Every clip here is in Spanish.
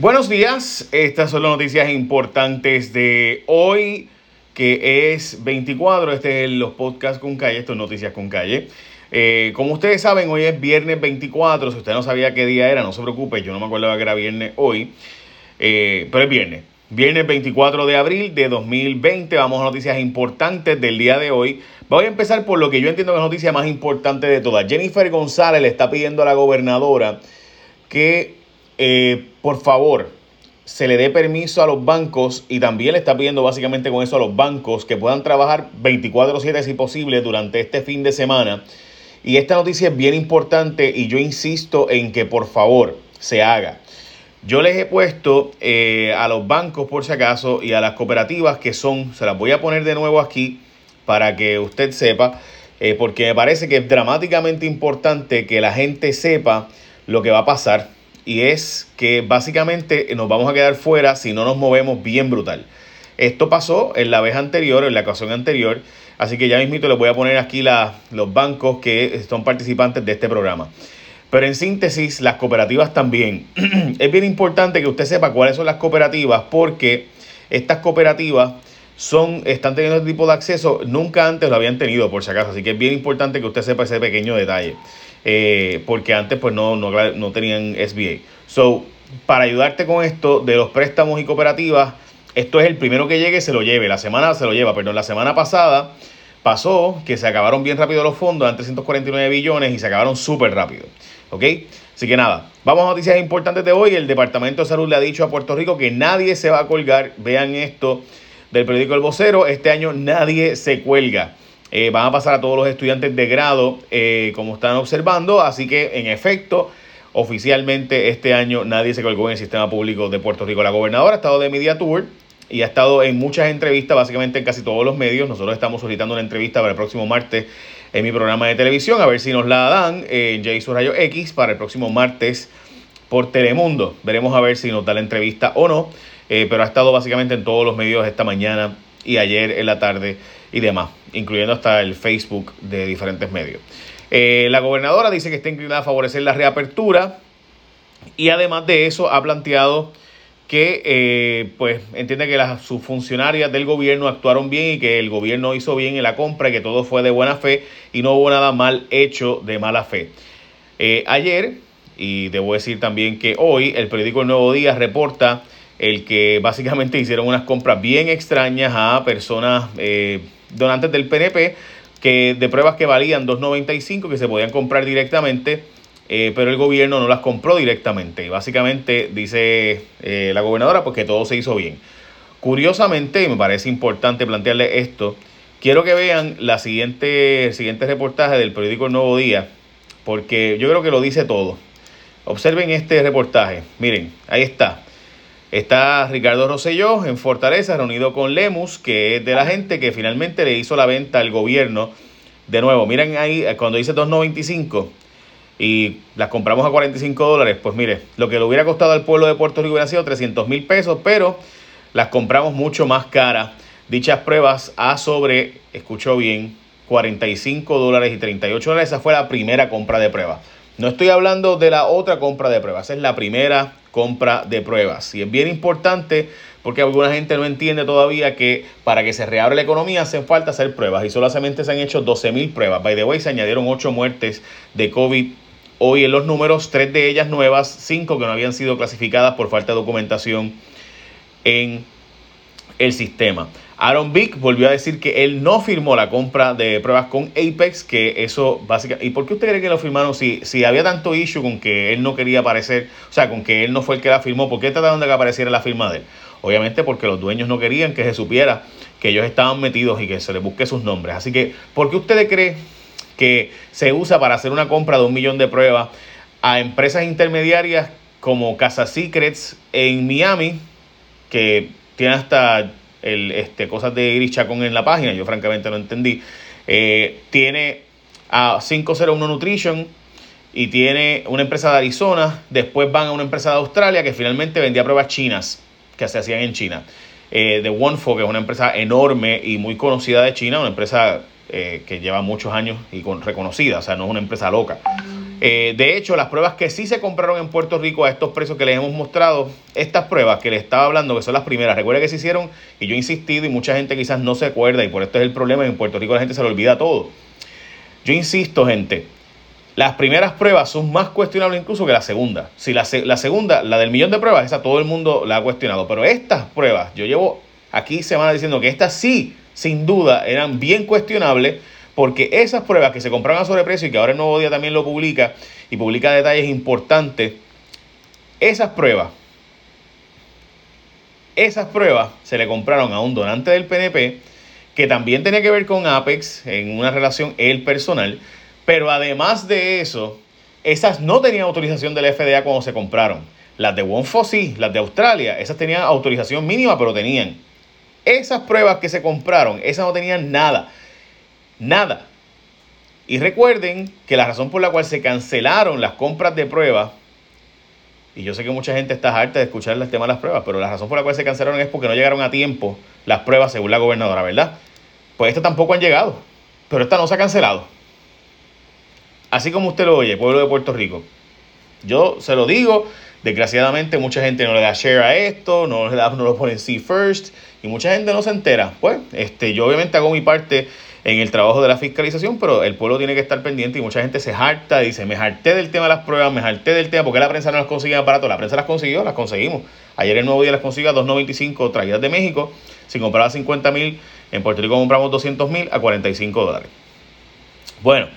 Buenos días, estas son las noticias importantes de hoy, que es 24, este es los podcasts con calle, esto es Noticias con calle. Eh, como ustedes saben, hoy es viernes 24, si usted no sabía qué día era, no se preocupe, yo no me acuerdo que era viernes hoy, eh, pero es viernes. Viernes 24 de abril de 2020, vamos a noticias importantes del día de hoy. Voy a empezar por lo que yo entiendo que es la noticia más importante de todas. Jennifer González le está pidiendo a la gobernadora que eh, por favor, se le dé permiso a los bancos y también le está pidiendo básicamente con eso a los bancos que puedan trabajar 24/7 si posible durante este fin de semana. Y esta noticia es bien importante y yo insisto en que por favor se haga. Yo les he puesto eh, a los bancos por si acaso y a las cooperativas que son, se las voy a poner de nuevo aquí para que usted sepa, eh, porque me parece que es dramáticamente importante que la gente sepa lo que va a pasar y es que básicamente nos vamos a quedar fuera si no nos movemos bien brutal. Esto pasó en la vez anterior, en la ocasión anterior, así que ya mismito les voy a poner aquí los bancos que son participantes de este programa. Pero en síntesis, las cooperativas también. es bien importante que usted sepa cuáles son las cooperativas porque estas cooperativas son, están teniendo este tipo de acceso, nunca antes lo habían tenido por si acaso, así que es bien importante que usted sepa ese pequeño detalle. Eh, porque antes pues no, no, tenían SBA. So, para ayudarte con esto de los préstamos y cooperativas, esto es el primero que llegue, se lo lleve. La semana se lo lleva, pero la semana pasada pasó que se acabaron bien rápido los fondos, eran 349 billones y se acabaron súper rápido. ¿Ok? Así que nada, vamos a noticias importantes de hoy. El Departamento de Salud le ha dicho a Puerto Rico que nadie se va a colgar. Vean esto del periódico El Vocero. Este año nadie se cuelga. Eh, van a pasar a todos los estudiantes de grado, eh, como están observando. Así que, en efecto, oficialmente este año nadie se colgó en el sistema público de Puerto Rico. La gobernadora ha estado de Media Tour y ha estado en muchas entrevistas, básicamente en casi todos los medios. Nosotros estamos solicitando una entrevista para el próximo martes en mi programa de televisión, a ver si nos la dan en J Rayo X para el próximo martes por Telemundo. Veremos a ver si nos da la entrevista o no, eh, pero ha estado básicamente en todos los medios esta mañana y ayer en la tarde y demás, incluyendo hasta el Facebook de diferentes medios. Eh, la gobernadora dice que está inclinada a favorecer la reapertura y además de eso ha planteado que eh, pues entiende que las, sus funcionarias del gobierno actuaron bien y que el gobierno hizo bien en la compra y que todo fue de buena fe y no hubo nada mal hecho de mala fe. Eh, ayer, y debo decir también que hoy, el periódico El Nuevo Día reporta el que básicamente hicieron unas compras bien extrañas a personas eh, donantes del PNP que de pruebas que valían 2.95 que se podían comprar directamente, eh, pero el gobierno no las compró directamente. Y básicamente dice eh, la gobernadora pues que todo se hizo bien. Curiosamente, me parece importante plantearle esto, quiero que vean la siguiente, el siguiente reportaje del periódico El Nuevo Día, porque yo creo que lo dice todo. Observen este reportaje, miren, ahí está. Está Ricardo Rosselló en Fortaleza, reunido con Lemus, que es de la gente que finalmente le hizo la venta al gobierno. De nuevo, miren ahí, eh, cuando dice 2.95 y las compramos a 45 dólares, pues mire, lo que le hubiera costado al pueblo de Puerto Rico hubiera sido 300 mil pesos, pero las compramos mucho más caras. Dichas pruebas a sobre, escuchó bien, 45 dólares y 38 dólares. Esa fue la primera compra de pruebas. No estoy hablando de la otra compra de pruebas, es la primera compra de pruebas. Y es bien importante porque alguna gente no entiende todavía que para que se reabra la economía hacen falta hacer pruebas y solamente se han hecho 12 mil pruebas. By the way, se añadieron 8 muertes de COVID hoy en los números, 3 de ellas nuevas, 5 que no habían sido clasificadas por falta de documentación en el sistema. Aaron Vick volvió a decir que él no firmó la compra de pruebas con Apex, que eso básicamente... ¿Y por qué usted cree que lo firmaron si, si había tanto issue con que él no quería aparecer, o sea, con que él no fue el que la firmó? ¿Por qué trataron de que apareciera la firma de él? Obviamente porque los dueños no querían que se supiera que ellos estaban metidos y que se les busque sus nombres. Así que, ¿por qué usted cree que se usa para hacer una compra de un millón de pruebas a empresas intermediarias como Casa Secrets en Miami, que tiene hasta el, este, cosas de Iris Chacón en la página, yo francamente no entendí. Eh, tiene a 501 Nutrition y tiene una empresa de Arizona, después van a una empresa de Australia que finalmente vendía pruebas chinas que se hacían en China. Eh, de OneFo, que es una empresa enorme y muy conocida de China, una empresa eh, que lleva muchos años y con, reconocida, o sea, no es una empresa loca. Eh, de hecho, las pruebas que sí se compraron en Puerto Rico a estos precios que les hemos mostrado, estas pruebas que les estaba hablando, que son las primeras, recuerden que se hicieron y yo he insistido y mucha gente quizás no se acuerda y por esto es el problema, en Puerto Rico la gente se le olvida todo. Yo insisto, gente, las primeras pruebas son más cuestionables incluso que la segunda. Si la, la segunda, la del millón de pruebas, esa todo el mundo la ha cuestionado, pero estas pruebas, yo llevo aquí semanas diciendo que estas sí, sin duda, eran bien cuestionables porque esas pruebas que se compraron a sobreprecio y que ahora el Nuevo Día también lo publica y publica detalles importantes, esas pruebas, esas pruebas se le compraron a un donante del PNP que también tenía que ver con Apex en una relación el personal, pero además de eso, esas no tenían autorización del FDA cuando se compraron. Las de One las de Australia, esas tenían autorización mínima, pero tenían. Esas pruebas que se compraron, esas no tenían nada nada. Y recuerden que la razón por la cual se cancelaron las compras de pruebas, y yo sé que mucha gente está harta de escuchar el tema de las pruebas, pero la razón por la cual se cancelaron es porque no llegaron a tiempo las pruebas según la gobernadora, ¿verdad? Pues estas tampoco han llegado, pero esta no se ha cancelado. Así como usted lo oye, pueblo de Puerto Rico. Yo se lo digo, desgraciadamente mucha gente no le da share a esto, no, le da, no lo pone see first, y mucha gente no se entera. Pues este, yo obviamente hago mi parte en el trabajo de la fiscalización, pero el pueblo tiene que estar pendiente y mucha gente se harta, dice, me harté del tema de las pruebas, me harté del tema, porque la prensa no las conseguía barato? La prensa las consiguió, las conseguimos. Ayer el nuevo día las consiguió a 2.95 traídas de México, si compraba 50 mil, en Puerto Rico compramos 200 mil a 45 dólares. Bueno,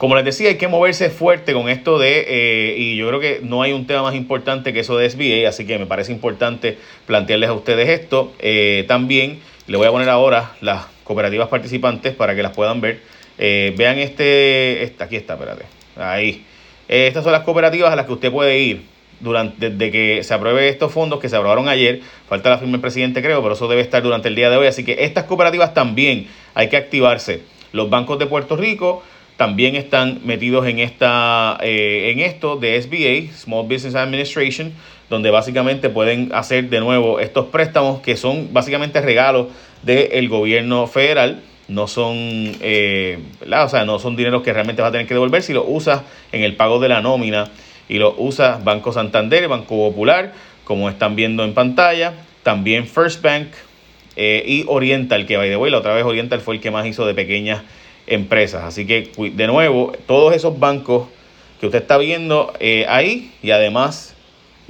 como les decía, hay que moverse fuerte con esto de, eh, y yo creo que no hay un tema más importante que eso de SBA, así que me parece importante plantearles a ustedes esto. Eh, también le voy a poner ahora las cooperativas participantes para que las puedan ver. Eh, vean este, esta, aquí está, espérate, ahí. Eh, estas son las cooperativas a las que usted puede ir durante, desde que se apruebe estos fondos que se aprobaron ayer. Falta la firma del presidente, creo, pero eso debe estar durante el día de hoy. Así que estas cooperativas también hay que activarse. Los bancos de Puerto Rico también están metidos en, esta, eh, en esto de SBA, Small Business Administration, donde básicamente pueden hacer de nuevo estos préstamos que son básicamente regalos del gobierno federal. No son, eh, o sea, no son dineros que realmente vas a tener que devolver si lo usas en el pago de la nómina y lo usas Banco Santander, Banco Popular, como están viendo en pantalla, también First Bank eh, y Oriental, que by the way, la otra vez Oriental fue el que más hizo de pequeñas empresas. Así que, de nuevo, todos esos bancos que usted está viendo eh, ahí y además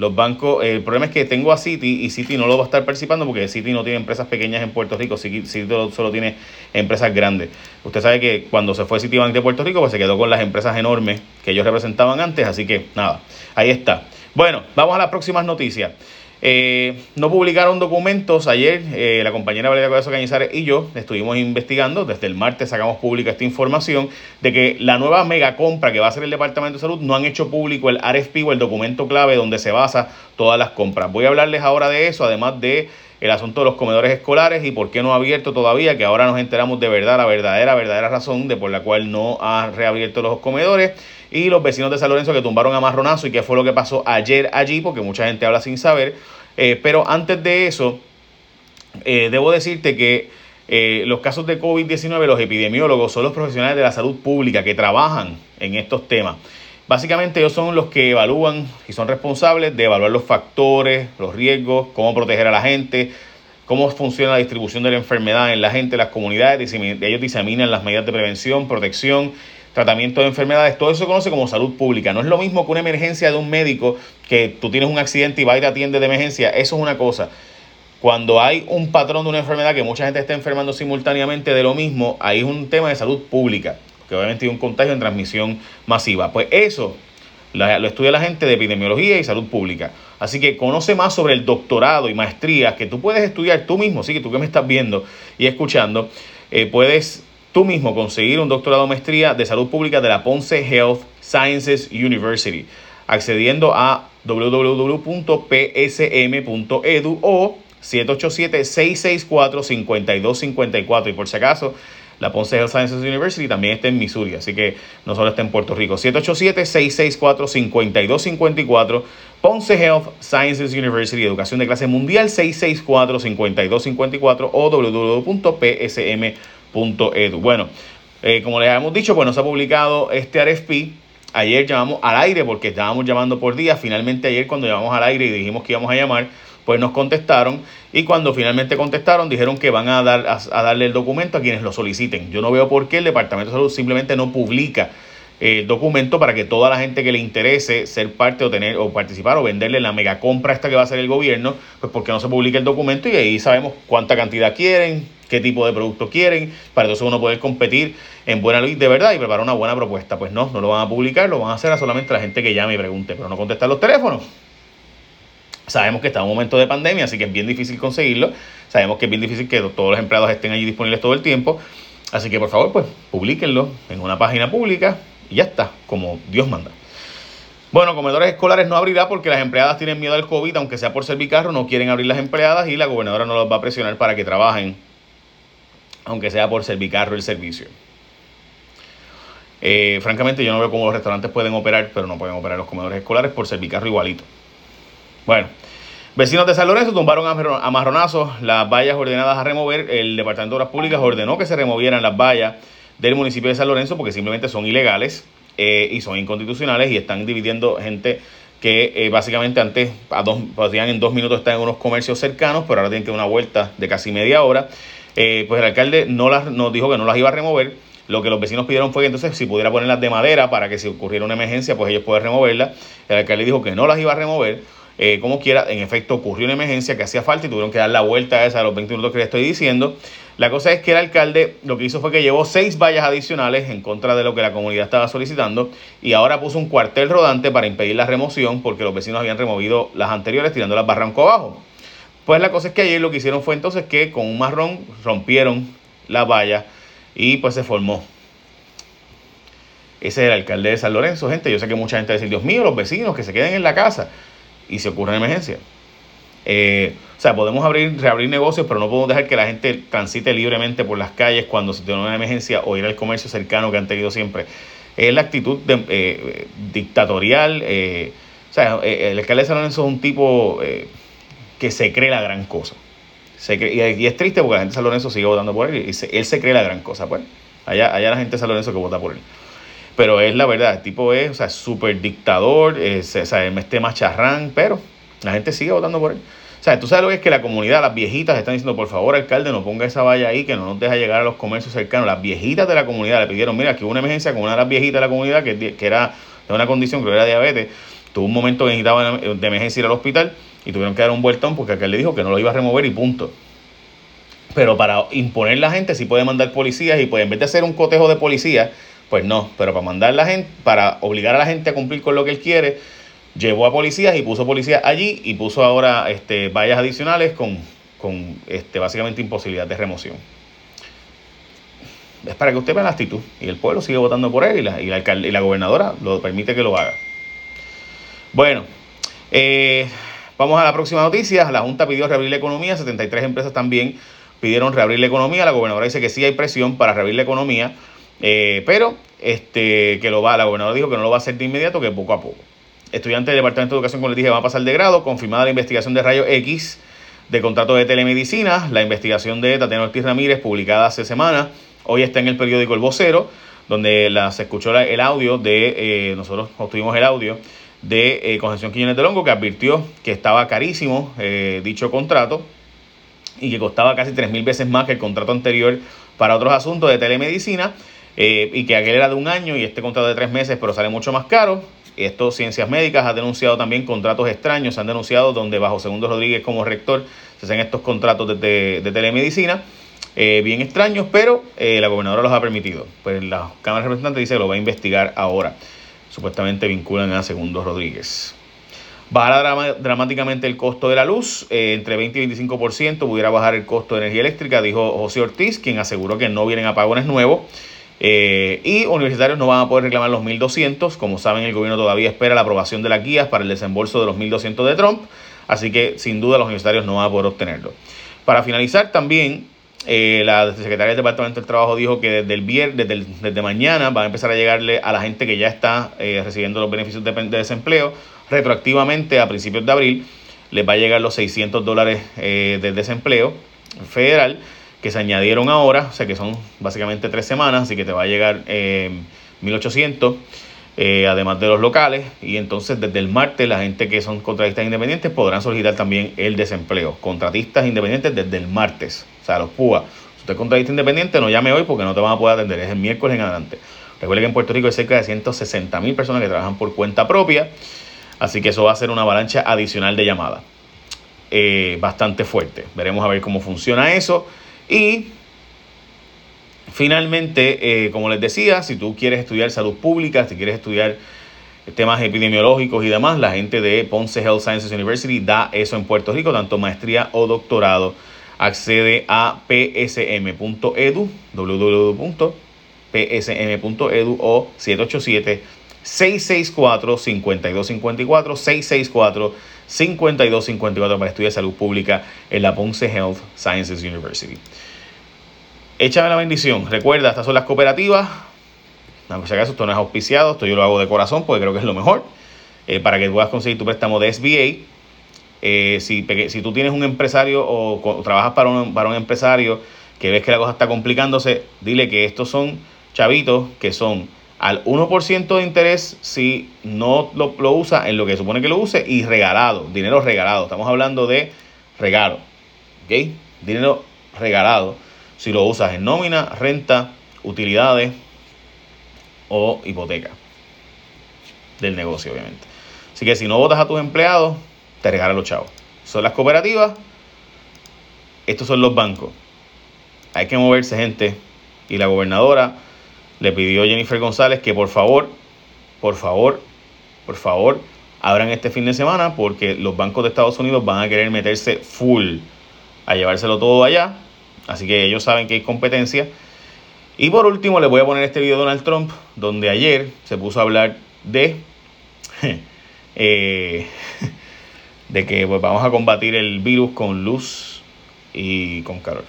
los bancos, el problema es que tengo a Citi y Citi no lo va a estar participando porque Citi no tiene empresas pequeñas en Puerto Rico, Citi solo tiene empresas grandes. Usted sabe que cuando se fue Citibank de Puerto Rico, pues se quedó con las empresas enormes que ellos representaban antes, así que nada, ahí está. Bueno, vamos a las próximas noticias. Eh, no publicaron documentos ayer, eh, la compañera Valeria Collazo Cañizares y yo estuvimos investigando, desde el martes sacamos pública esta información de que la nueva mega compra que va a hacer el Departamento de Salud no han hecho público el RFP o el documento clave donde se basa todas las compras. Voy a hablarles ahora de eso, además de el asunto de los comedores escolares y por qué no ha abierto todavía, que ahora nos enteramos de verdad, la verdadera, verdadera razón de por la cual no ha reabierto los comedores y los vecinos de San Lorenzo que tumbaron a Marronazo y qué fue lo que pasó ayer allí, porque mucha gente habla sin saber. Eh, pero antes de eso, eh, debo decirte que eh, los casos de COVID-19, los epidemiólogos son los profesionales de la salud pública que trabajan en estos temas. Básicamente ellos son los que evalúan y son responsables de evaluar los factores, los riesgos, cómo proteger a la gente, cómo funciona la distribución de la enfermedad en la gente, las comunidades. Ellos diseminan las medidas de prevención, protección, tratamiento de enfermedades. Todo eso se conoce como salud pública. No es lo mismo que una emergencia de un médico que tú tienes un accidente y va y te atiende de emergencia. Eso es una cosa. Cuando hay un patrón de una enfermedad que mucha gente está enfermando simultáneamente de lo mismo, ahí es un tema de salud pública que obviamente hay un contagio en transmisión masiva. Pues eso lo estudia la gente de epidemiología y salud pública. Así que conoce más sobre el doctorado y maestría que tú puedes estudiar tú mismo, sí que tú que me estás viendo y escuchando, eh, puedes tú mismo conseguir un doctorado o maestría de salud pública de la Ponce Health Sciences University, accediendo a www.psm.edu o 787-664-5254. Y por si acaso, la Ponce Health Sciences University también está en Missouri, así que no solo está en Puerto Rico. 787-664-5254. Ponce Health Sciences University, Educación de Clase Mundial, 664-5254 o www.psm.edu. Bueno, eh, como les hemos dicho, pues nos ha publicado este RFP ayer llamamos al aire porque estábamos llamando por día. Finalmente ayer cuando llamamos al aire y dijimos que íbamos a llamar, pues nos contestaron y cuando finalmente contestaron dijeron que van a, dar, a, darle el documento a quienes lo soliciten. Yo no veo por qué el Departamento de Salud simplemente no publica el documento para que toda la gente que le interese ser parte o tener o participar o venderle la mega compra esta que va a hacer el gobierno, pues porque no se publica el documento y ahí sabemos cuánta cantidad quieren, qué tipo de producto quieren, para entonces uno poder competir en buena luz de verdad y preparar una buena propuesta. Pues no, no lo van a publicar, lo van a hacer a solamente la gente que llame y pregunte, pero no contestar los teléfonos. Sabemos que está en un momento de pandemia, así que es bien difícil conseguirlo. Sabemos que es bien difícil que todos los empleados estén allí disponibles todo el tiempo. Así que por favor, pues publíquenlo en una página pública y ya está, como Dios manda. Bueno, comedores escolares no abrirá porque las empleadas tienen miedo al COVID, aunque sea por servicarro, no quieren abrir las empleadas y la gobernadora no los va a presionar para que trabajen aunque sea por servicarro el servicio. Eh, francamente, yo no veo cómo los restaurantes pueden operar, pero no pueden operar los comedores escolares por servicarro igualito. Bueno, vecinos de San Lorenzo tumbaron a marronazos las vallas ordenadas a remover. El Departamento de Obras Públicas ordenó que se removieran las vallas del municipio de San Lorenzo porque simplemente son ilegales eh, y son inconstitucionales y están dividiendo gente que eh, básicamente antes a podían en dos minutos estar en unos comercios cercanos, pero ahora tienen que dar una vuelta de casi media hora. Eh, pues el alcalde no las, nos dijo que no las iba a remover. Lo que los vecinos pidieron fue que entonces si pudiera ponerlas de madera para que si ocurriera una emergencia, pues ellos puedan removerlas. El alcalde dijo que no las iba a remover. Eh, como quiera, en efecto ocurrió una emergencia que hacía falta y tuvieron que dar la vuelta a esa a los 20 minutos que le estoy diciendo. La cosa es que el alcalde lo que hizo fue que llevó seis vallas adicionales en contra de lo que la comunidad estaba solicitando y ahora puso un cuartel rodante para impedir la remoción porque los vecinos habían removido las anteriores tirando las barranco abajo. Pues la cosa es que ayer lo que hicieron fue entonces que con un marrón rompieron la valla y pues se formó. Ese es el alcalde de San Lorenzo, gente. Yo sé que mucha gente va a decir, Dios mío, los vecinos que se queden en la casa y se ocurre una emergencia. Eh, o sea, podemos abrir, reabrir negocios, pero no podemos dejar que la gente transite libremente por las calles cuando se tiene una emergencia o ir al comercio cercano que han tenido siempre. Es la actitud eh, dictatorial. Eh, o sea, el alcalde de San Lorenzo es un tipo que se cree la gran cosa. y, es triste porque la gente de San Lorenzo sigue votando por él y él se cree la gran cosa. Pues allá, allá la gente de San Lorenzo que vota por él. Pero es la verdad, el tipo es, o sea, súper dictador, es, o sea, este macharrán, pero la gente sigue votando por él. O sea, tú sabes lo que es que la comunidad, las viejitas están diciendo, por favor, alcalde, no ponga esa valla ahí, que no nos deja llegar a los comercios cercanos. Las viejitas de la comunidad le pidieron, mira, aquí hubo una emergencia con una de las viejitas de la comunidad que, que era de una condición, que era diabetes, tuvo un momento que necesitaba de emergencia ir al hospital y tuvieron que dar un vueltón porque aquel le dijo que no lo iba a remover y punto. Pero para imponer la gente sí puede mandar policías y pues en vez de hacer un cotejo de policías, pues no, pero para mandar la gente, para obligar a la gente a cumplir con lo que él quiere, llevó a policías y puso policías allí y puso ahora este, vallas adicionales con, con este, básicamente imposibilidad de remoción. Es para que usted vea la actitud y el pueblo sigue votando por él y la, y la, y la gobernadora lo permite que lo haga. Bueno, eh, Vamos a la próxima noticia. La Junta pidió reabrir la economía. 73 empresas también pidieron reabrir la economía. La gobernadora dice que sí hay presión para reabrir la economía, eh, pero este, que lo va, la gobernadora dijo que no lo va a hacer de inmediato, que poco a poco. Estudiantes del Departamento de Educación, como les dije, van a pasar de grado. Confirmada la investigación de rayos X de contrato de telemedicina. La investigación de Tatiana Ortiz Ramírez, publicada hace semanas. Hoy está en el periódico El Vocero, donde se escuchó el audio de, eh, nosotros obtuvimos el audio de eh, Concepción Quiñones de Longo, que advirtió que estaba carísimo eh, dicho contrato y que costaba casi tres mil veces más que el contrato anterior para otros asuntos de telemedicina eh, y que aquel era de un año y este contrato de tres meses, pero sale mucho más caro. Esto Ciencias Médicas ha denunciado también contratos extraños, se han denunciado donde bajo Segundo Rodríguez como rector se hacen estos contratos de, telemedicina. bien extraños, pero la gobernadora los ha permitido. Pues la Cámara de Representantes dice que lo va a investigar ahora supuestamente vinculan a Segundo Rodríguez. Bajará dramáticamente el costo de la luz, eh, entre 20 y 25% pudiera bajar el costo de energía eléctrica, dijo José Ortiz, quien aseguró que no vienen apagones nuevos. Eh, y universitarios no van a poder reclamar los 1.200. Como saben, el gobierno todavía espera la aprobación de las guías para el desembolso de los 1.200 de Trump. Así que sin duda los universitarios no van a poder obtenerlo. Para finalizar, también eh, la secretaria del Departamento del Trabajo dijo que desde el viernes, desde, mañana, van a empezar a llegarle a la gente que ya está eh, recibiendo los beneficios de, desempleo retroactivamente a principios de abril. Les va a llegar los 600 dólares de desempleo federal que se añadieron ahora, o sea que son básicamente tres semanas, así que te va a llegar 1800. eh, además de los locales. Y entonces desde el martes la gente que son contratistas independientes podrán solicitar también el desempleo. Contratistas independientes desde el martes, o sea, los PUA. Si usted es contratista independiente, no llame hoy porque no te van a poder atender, es el miércoles en adelante. Recuerde que en Puerto Rico hay cerca de 160 mil personas que trabajan por cuenta propia, así que eso va a ser una avalancha adicional de llamadas. Eh, bastante fuerte. Veremos a ver cómo funciona eso. Y finalmente, eh, como les decía, si tú quieres estudiar salud pública, si quieres estudiar temas epidemiológicos y demás, la gente de Ponce Health Sciences University da eso en Puerto Rico, tanto maestría o doctorado. Accede a psm.edu, www.psm.edu o 787 664 5254 664 5254 para estudiar salud pública en la Ponce Health Sciences University. Échame la bendición. Recuerda, estas son las cooperativas. No, si acaso esto no es auspiciado, esto yo lo hago de corazón porque creo que es lo mejor. Eh, para que puedas conseguir tu préstamo de SBA. Eh, si, tú tienes un empresario o, trabajas para un, para un empresario que ves que la cosa está complicándose, dile que estos son chavitos que son al 1% de interés si no lo, lo, usa en lo que supone que lo use y regalado, dinero regalado. Estamos hablando de regalo, ¿ok? Dinero regalado si lo usas en nómina, renta, utilidades o hipoteca del negocio, obviamente. Así que si no votas a tus empleados, te regalan los chavos. Son las cooperativas, estos son los bancos. Hay que moverse, gente. Y la gobernadora le pidió Jennifer González que por favor, por favor, por favor, abran este fin de semana porque los bancos de Estados Unidos van a querer meterse full a llevárselo todo allá. Así que ellos saben que hay competencia. Y por último, les voy a poner este video de Donald Trump, donde ayer se puso a hablar de, eh, de que pues, vamos a combatir el virus con luz y con calor.